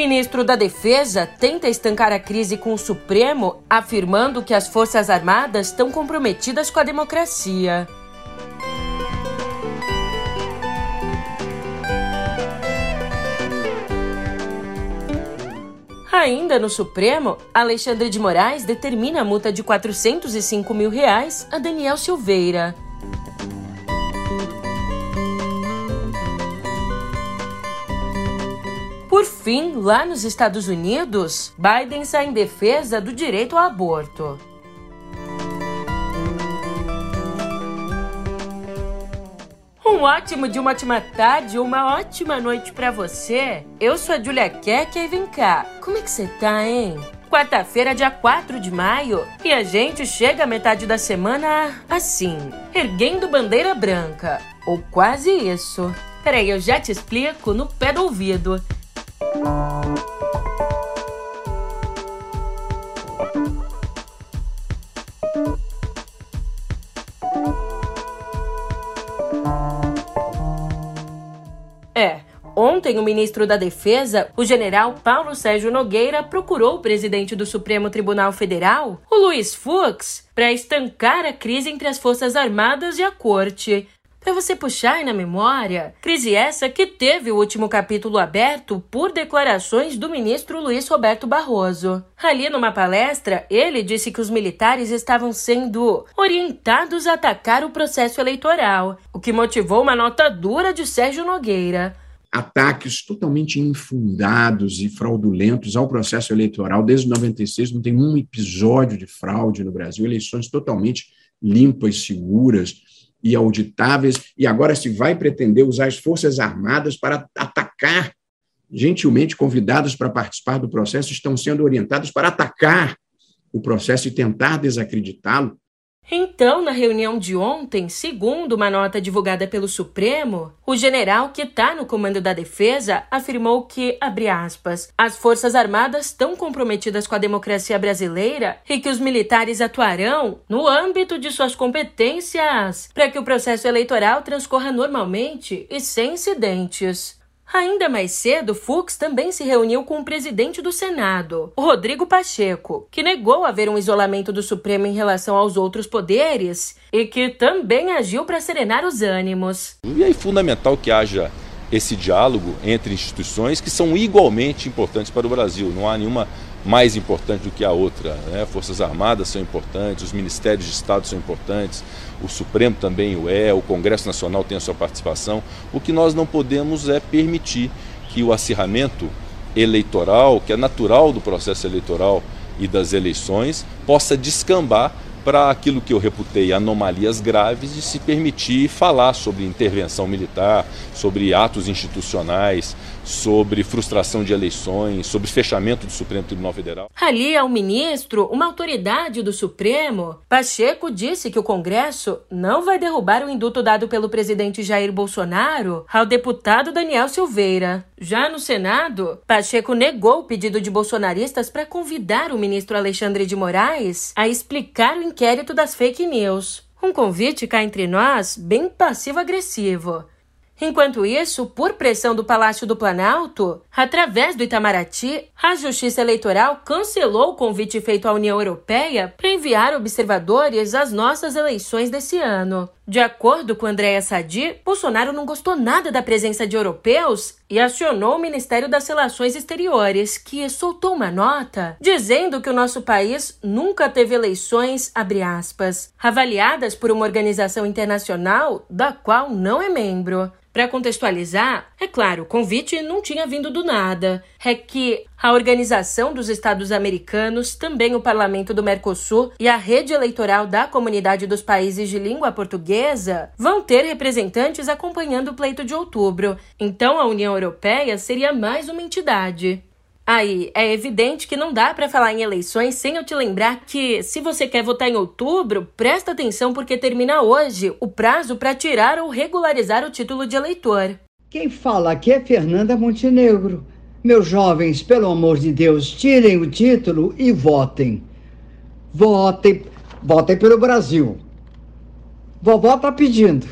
Ministro da Defesa tenta estancar a crise com o Supremo, afirmando que as Forças Armadas estão comprometidas com a democracia. Ainda no Supremo, Alexandre de Moraes determina a multa de 405 mil reais a Daniel Silveira. Por fim, lá nos Estados Unidos, Biden sai em defesa do direito ao aborto. Um ótimo dia, uma ótima tarde, uma ótima noite para você. Eu sou a Julia Keck e vem cá. Como é que você tá, hein? Quarta-feira, dia 4 de maio, e a gente chega à metade da semana assim, erguendo bandeira branca. Ou quase isso. Peraí, eu já te explico no pé do ouvido. É, Ontem, o ministro da Defesa, o general Paulo Sérgio Nogueira, procurou o presidente do Supremo Tribunal Federal, o Luiz Fux, para estancar a crise entre as Forças Armadas e a Corte. Para você puxar aí na memória, crise essa que teve o último capítulo aberto por declarações do ministro Luiz Roberto Barroso. Ali numa palestra, ele disse que os militares estavam sendo orientados a atacar o processo eleitoral, o que motivou uma nota dura de Sérgio Nogueira ataques totalmente infundados e fraudulentos ao processo eleitoral. Desde 96 não tem um episódio de fraude no Brasil, eleições totalmente limpas, seguras e auditáveis, e agora se vai pretender usar as Forças Armadas para atacar, gentilmente convidados para participar do processo, estão sendo orientados para atacar o processo e tentar desacreditá-lo. Então, na reunião de ontem, segundo uma nota divulgada pelo Supremo, o general que está no comando da defesa afirmou que, abre aspas, as Forças Armadas estão comprometidas com a democracia brasileira e que os militares atuarão no âmbito de suas competências para que o processo eleitoral transcorra normalmente e sem incidentes. Ainda mais cedo, Fux também se reuniu com o presidente do Senado, Rodrigo Pacheco, que negou haver um isolamento do Supremo em relação aos outros poderes e que também agiu para serenar os ânimos. E é fundamental que haja esse diálogo entre instituições que são igualmente importantes para o Brasil. Não há nenhuma mais importante do que a outra. Né? Forças Armadas são importantes, os ministérios de Estado são importantes, o Supremo também o é, o Congresso Nacional tem a sua participação. O que nós não podemos é permitir que o acirramento eleitoral, que é natural do processo eleitoral e das eleições, possa descambar para aquilo que eu reputei anomalias graves de se permitir falar sobre intervenção militar, sobre atos institucionais, sobre frustração de eleições, sobre fechamento do Supremo Tribunal Federal. Ali ao ministro, uma autoridade do Supremo, Pacheco disse que o Congresso não vai derrubar o induto dado pelo presidente Jair Bolsonaro ao deputado Daniel Silveira. Já no Senado, Pacheco negou o pedido de bolsonaristas para convidar o ministro Alexandre de Moraes a explicar o inquérito das fake news. Um convite cá entre nós bem passivo-agressivo. Enquanto isso, por pressão do Palácio do Planalto, através do Itamaraty, a Justiça Eleitoral cancelou o convite feito à União Europeia para enviar observadores às nossas eleições desse ano. De acordo com Andréa Sadi, Bolsonaro não gostou nada da presença de europeus e acionou o Ministério das Relações Exteriores, que soltou uma nota dizendo que o nosso país nunca teve eleições, aspas, avaliadas por uma organização internacional da qual não é membro. Para contextualizar, é claro, o convite não tinha vindo do nada. É que a Organização dos Estados Americanos, também o Parlamento do Mercosul e a rede eleitoral da Comunidade dos Países de Língua Portuguesa vão ter representantes acompanhando o pleito de outubro. Então a União Europeia seria mais uma entidade. Aí, é evidente que não dá para falar em eleições sem eu te lembrar que, se você quer votar em outubro, presta atenção porque termina hoje o prazo para tirar ou regularizar o título de eleitor. Quem fala aqui é Fernanda Montenegro. Meus jovens, pelo amor de Deus, tirem o título e votem. Votem, votem pelo Brasil. Vovó tá pedindo.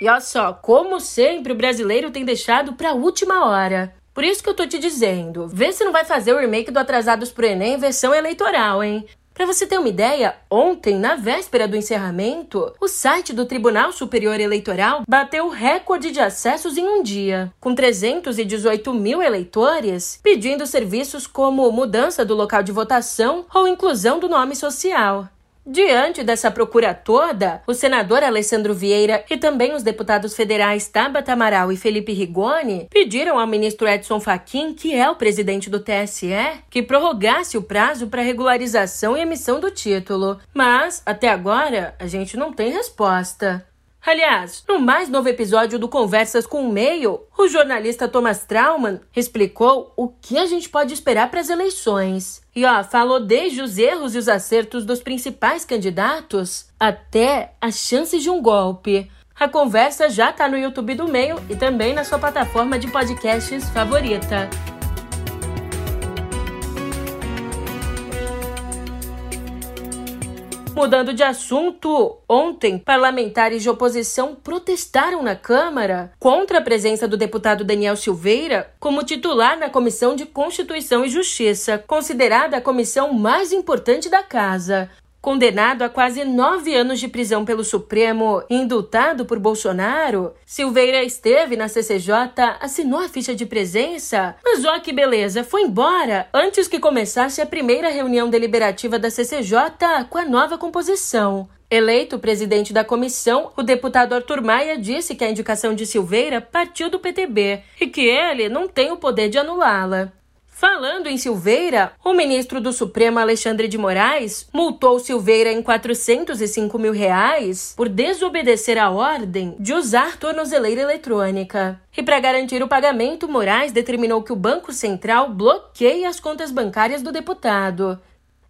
E olha só, como sempre, o brasileiro tem deixado para a última hora. Por isso que eu tô te dizendo, vê se não vai fazer o remake do Atrasados pro Enem versão eleitoral, hein? Para você ter uma ideia, ontem, na véspera do encerramento, o site do Tribunal Superior Eleitoral bateu recorde de acessos em um dia, com 318 mil eleitores pedindo serviços como mudança do local de votação ou inclusão do nome social. Diante dessa procura toda, o senador Alessandro Vieira e também os deputados federais Tabata Amaral e Felipe Rigoni pediram ao ministro Edson Fachin, que é o presidente do TSE, que prorrogasse o prazo para regularização e emissão do título. Mas, até agora, a gente não tem resposta. Aliás, no mais novo episódio do Conversas com o Meio, o jornalista Thomas Trauman explicou o que a gente pode esperar para as eleições. E ó, falou desde os erros e os acertos dos principais candidatos até as chances de um golpe. A conversa já está no YouTube do Meio e também na sua plataforma de podcasts favorita. Mudando de assunto, ontem, parlamentares de oposição protestaram na Câmara contra a presença do deputado Daniel Silveira como titular na Comissão de Constituição e Justiça, considerada a comissão mais importante da Casa. Condenado a quase nove anos de prisão pelo Supremo e indultado por Bolsonaro, Silveira esteve na CCJ, assinou a ficha de presença, mas ó que beleza, foi embora antes que começasse a primeira reunião deliberativa da CCJ com a nova composição. Eleito presidente da comissão, o deputado Arthur Maia disse que a indicação de Silveira partiu do PTB e que ele não tem o poder de anulá-la. Falando em Silveira, o ministro do Supremo Alexandre de Moraes multou Silveira em 405 mil reais por desobedecer a ordem de usar tornozeleira eletrônica. E para garantir o pagamento, Moraes determinou que o Banco Central bloqueie as contas bancárias do deputado.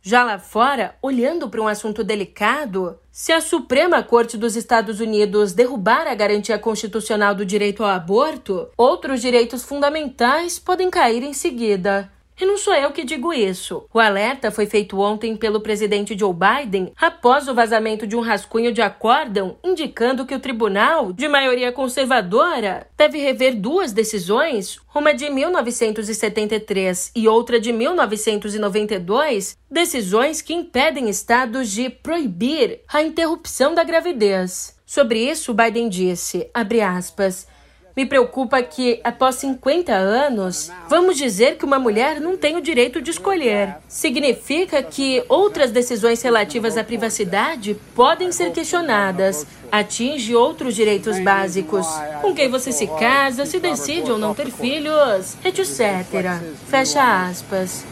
Já lá fora, olhando para um assunto delicado, se a Suprema Corte dos Estados Unidos derrubar a garantia constitucional do direito ao aborto, outros direitos fundamentais podem cair em seguida. E não sou eu que digo isso. O alerta foi feito ontem pelo presidente Joe Biden após o vazamento de um rascunho de acórdão indicando que o tribunal, de maioria conservadora, deve rever duas decisões, uma de 1973 e outra de 1992, decisões que impedem estados de proibir a interrupção da gravidez. Sobre isso, Biden disse, abre aspas, me preocupa que, após 50 anos, vamos dizer que uma mulher não tem o direito de escolher. Significa que outras decisões relativas à privacidade podem ser questionadas, atinge outros direitos básicos. Com quem você se casa, se decide ou não ter filhos, etc. Fecha aspas.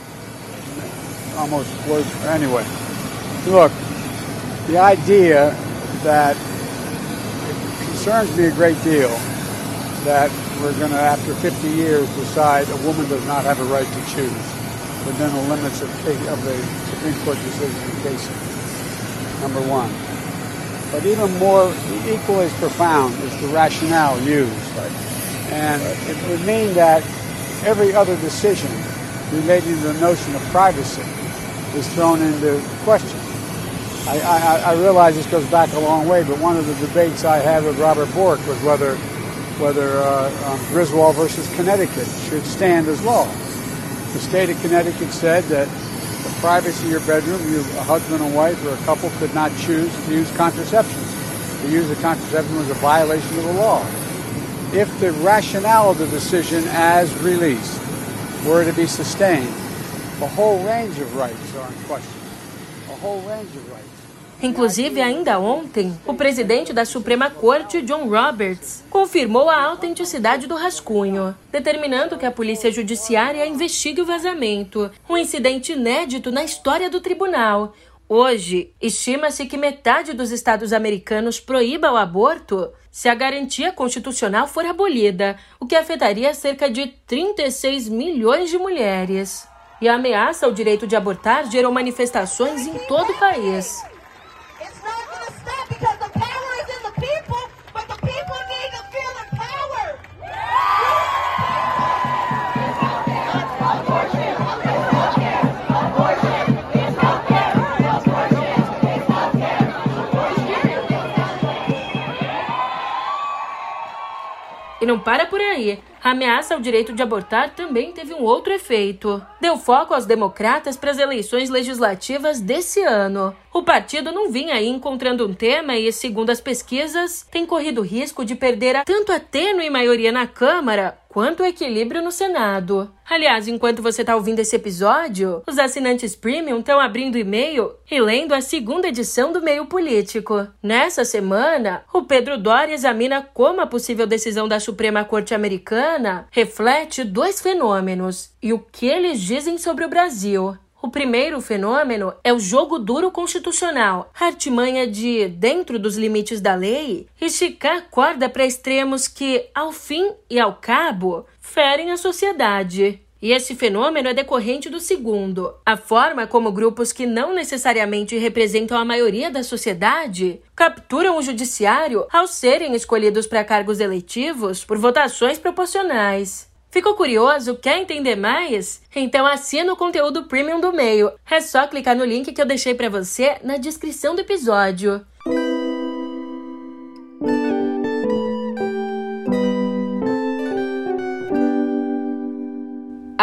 Anyway. Look, the idea that concerns me a great deal that we're going to, after 50 years, decide a woman does not have a right to choose within the limits of, of the Supreme Court decision in Casey. Number one. But even more, equally as profound is the rationale used. Right. And right. it would mean that every other decision relating to the notion of privacy is thrown into question. I, I, I realize this goes back a long way, but one of the debates I had with Robert Bork was whether whether uh, um, Griswold versus Connecticut should stand as law. The state of Connecticut said that the privacy of your bedroom, you, a husband and wife or a couple could not choose to use contraception. To use the contraception was a violation of the law. If the rationale of the decision as released were to be sustained, a whole range of rights are in question. A whole range of rights. Inclusive, ainda ontem, o presidente da Suprema Corte, John Roberts, confirmou a autenticidade do rascunho, determinando que a Polícia Judiciária investigue o vazamento, um incidente inédito na história do tribunal. Hoje, estima-se que metade dos estados americanos proíba o aborto se a garantia constitucional for abolida, o que afetaria cerca de 36 milhões de mulheres. E a ameaça ao direito de abortar gerou manifestações em todo o país. E não para por aí. a ameaça ao direito de abortar também teve um outro efeito. Deu foco aos democratas para as eleições legislativas desse ano. O partido não vinha aí encontrando um tema e, segundo as pesquisas, tem corrido risco de perder tanto a tênue maioria na Câmara quanto equilíbrio no Senado. Aliás, enquanto você está ouvindo esse episódio, os assinantes premium estão abrindo e-mail e lendo a segunda edição do Meio Político. Nessa semana, o Pedro Doria examina como a possível decisão da Suprema Corte Americana reflete dois fenômenos e o que eles dizem sobre o Brasil. O primeiro fenômeno é o jogo duro constitucional, artimanha de, dentro dos limites da lei, esticar a corda para extremos que, ao fim e ao cabo, ferem a sociedade. E esse fenômeno é decorrente do segundo, a forma como grupos que não necessariamente representam a maioria da sociedade capturam o judiciário ao serem escolhidos para cargos eletivos por votações proporcionais. Ficou curioso? Quer entender mais? Então assina o conteúdo premium do meio. É só clicar no link que eu deixei para você na descrição do episódio.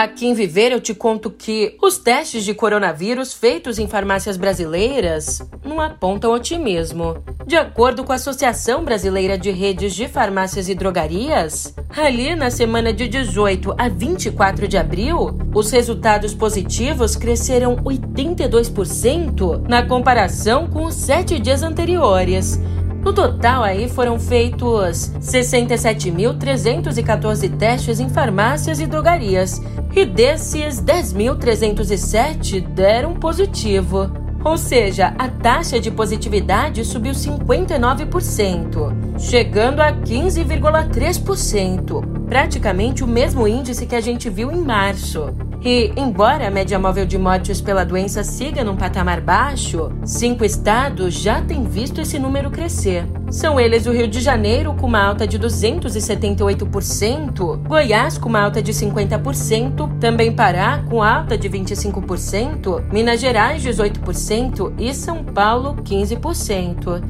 Aqui em Viver eu te conto que os testes de coronavírus feitos em farmácias brasileiras não apontam otimismo. De acordo com a Associação Brasileira de Redes de Farmácias e Drogarias, ali na semana de 18 a 24 de abril, os resultados positivos cresceram 82% na comparação com os sete dias anteriores no total, aí foram feitos 67.314 testes em farmácias e drogarias, e desses, 10.307 deram positivo. Ou seja, a taxa de positividade subiu 59%, chegando a 15,3%, praticamente o mesmo índice que a gente viu em março. E, embora a média móvel de mortes pela doença siga num patamar baixo, cinco estados já têm visto esse número crescer. São eles o Rio de Janeiro, com uma alta de 278%, Goiás, com uma alta de 50%, também Pará, com alta de 25%, Minas Gerais, 18% e São Paulo, 15%.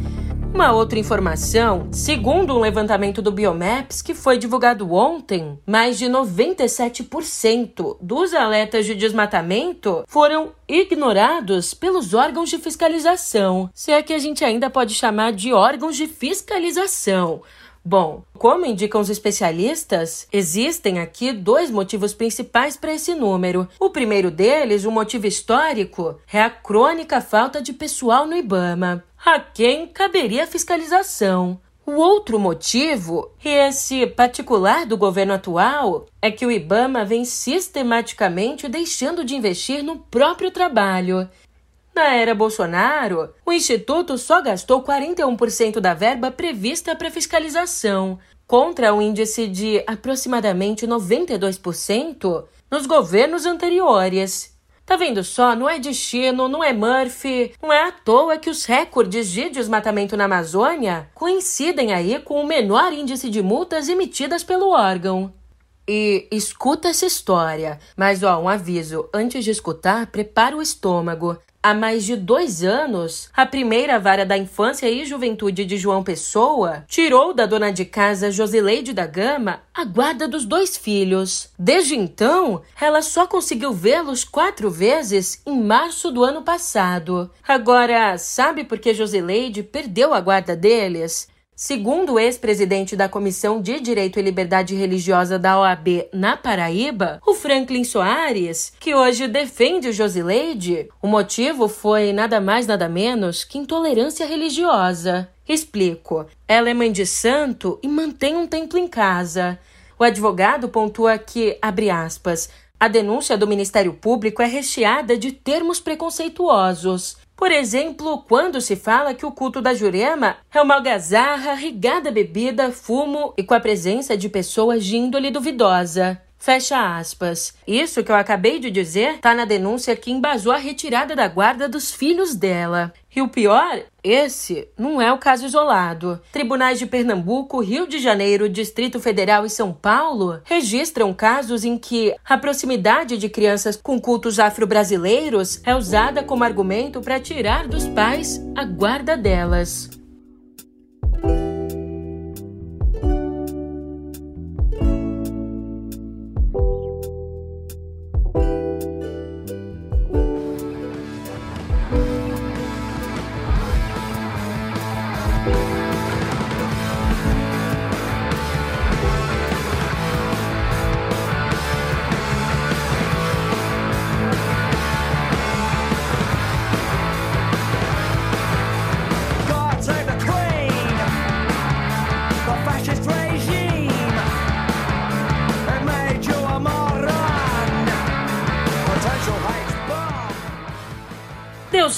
Uma outra informação, segundo um levantamento do Biomaps que foi divulgado ontem, mais de 97% dos alertas de desmatamento foram ignorados pelos órgãos de fiscalização. Se é que a gente ainda pode chamar de órgãos de fiscalização. Bom, como indicam os especialistas, existem aqui dois motivos principais para esse número. O primeiro deles, um motivo histórico, é a crônica falta de pessoal no IBAMA a quem caberia fiscalização. O outro motivo, e esse particular do governo atual, é que o Ibama vem sistematicamente deixando de investir no próprio trabalho. Na era Bolsonaro, o Instituto só gastou 41% da verba prevista para fiscalização, contra um índice de aproximadamente 92% nos governos anteriores. Tá vendo só? Não é destino, não é Murphy, não é à toa que os recordes de desmatamento na Amazônia coincidem aí com o menor índice de multas emitidas pelo órgão. E escuta essa história. Mas, ó, um aviso: antes de escutar, prepara o estômago. Há mais de dois anos, a primeira vara da infância e juventude de João Pessoa tirou da dona de casa Josileide da Gama a guarda dos dois filhos. Desde então, ela só conseguiu vê-los quatro vezes em março do ano passado. Agora, sabe por que Josileide perdeu a guarda deles? Segundo o ex-presidente da Comissão de Direito e Liberdade Religiosa da OAB na Paraíba, o Franklin Soares, que hoje defende Josileide, o motivo foi nada mais nada menos que intolerância religiosa. Explico. Ela é mãe de santo e mantém um templo em casa. O advogado pontua que, abre aspas, a denúncia do Ministério Público é recheada de termos preconceituosos. Por exemplo, quando se fala que o culto da Jurema é uma algazarra regada a bebida, fumo e com a presença de pessoas de índole duvidosa. Fecha aspas. Isso que eu acabei de dizer está na denúncia que embasou a retirada da guarda dos filhos dela. E o pior, esse não é o caso isolado. Tribunais de Pernambuco, Rio de Janeiro, Distrito Federal e São Paulo registram casos em que a proximidade de crianças com cultos afro-brasileiros é usada como argumento para tirar dos pais a guarda delas.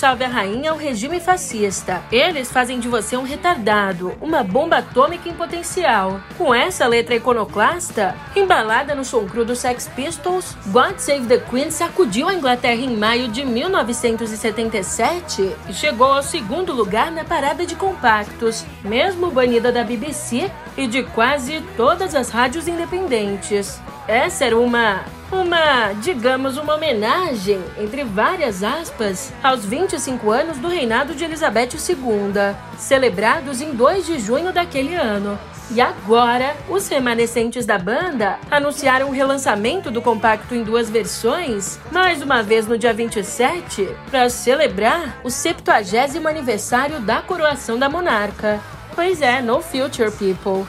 Salve a rainha ao regime fascista. Eles fazem de você um retardado, uma bomba atômica em potencial. Com essa letra iconoclasta, embalada no som cru do Sex Pistols, God Save the Queen sacudiu a Inglaterra em maio de 1977 e chegou ao segundo lugar na parada de compactos, mesmo banida da BBC e de quase todas as rádios independentes. Essa era uma uma, digamos, uma homenagem, entre várias aspas, aos 25 anos do reinado de Elizabeth II, celebrados em 2 de junho daquele ano. E agora, os remanescentes da banda anunciaram o relançamento do compacto em duas versões, mais uma vez no dia 27, para celebrar o 70 aniversário da coroação da monarca. Pois é, no future people.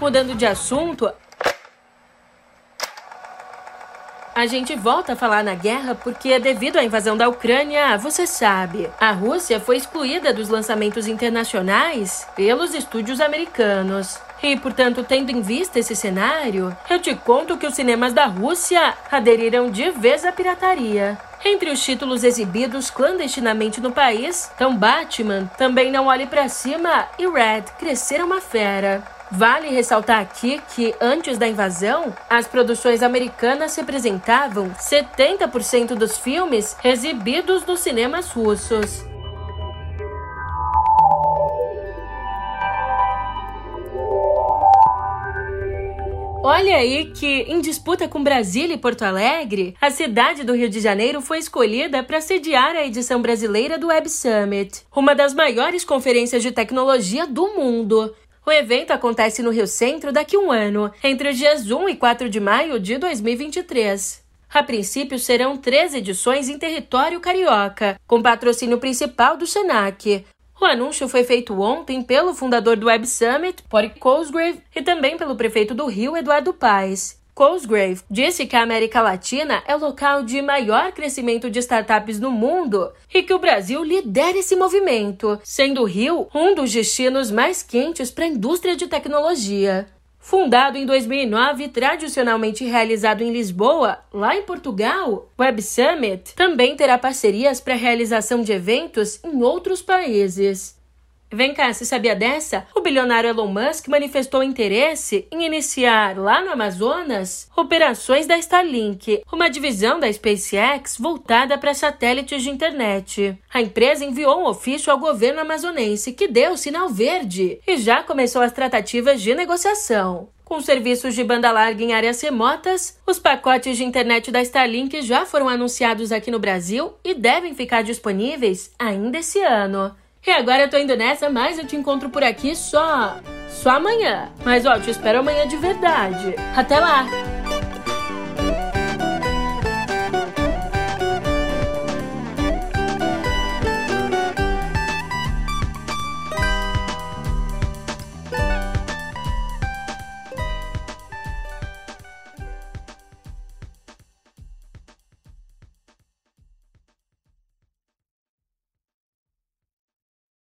Mudando de assunto, A gente volta a falar na guerra porque, devido à invasão da Ucrânia, você sabe, a Rússia foi excluída dos lançamentos internacionais pelos estúdios americanos. E, portanto, tendo em vista esse cenário, eu te conto que os cinemas da Rússia aderiram de vez à pirataria. Entre os títulos exibidos clandestinamente no país, estão Batman, Também Não Olhe para Cima e Red, Crescer uma Fera. Vale ressaltar aqui que, antes da invasão, as produções americanas representavam 70% dos filmes exibidos nos cinemas russos. Olha aí que, em disputa com Brasília e Porto Alegre, a cidade do Rio de Janeiro foi escolhida para sediar a edição brasileira do Web Summit, uma das maiores conferências de tecnologia do mundo. O evento acontece no Rio Centro daqui a um ano, entre os dias 1 e 4 de maio de 2023. A princípio serão três edições em território carioca, com patrocínio principal do Senac. O anúncio foi feito ontem pelo fundador do Web Summit, Pori Cosgrave, e também pelo prefeito do Rio, Eduardo Paes. Cosgrave disse que a América Latina é o local de maior crescimento de startups no mundo e que o Brasil lidera esse movimento, sendo o Rio um dos destinos mais quentes para a indústria de tecnologia. Fundado em 2009 e tradicionalmente realizado em Lisboa, lá em Portugal, Web Summit também terá parcerias para realização de eventos em outros países. Vem cá, se sabia dessa? O bilionário Elon Musk manifestou interesse em iniciar lá no Amazonas operações da Starlink, uma divisão da SpaceX voltada para satélites de internet. A empresa enviou um ofício ao governo amazonense que deu sinal verde e já começou as tratativas de negociação. Com serviços de banda larga em áreas remotas, os pacotes de internet da Starlink já foram anunciados aqui no Brasil e devem ficar disponíveis ainda esse ano. E agora eu tô indo nessa, mas eu te encontro por aqui só. só amanhã. Mas ó, te espero amanhã de verdade. Até lá!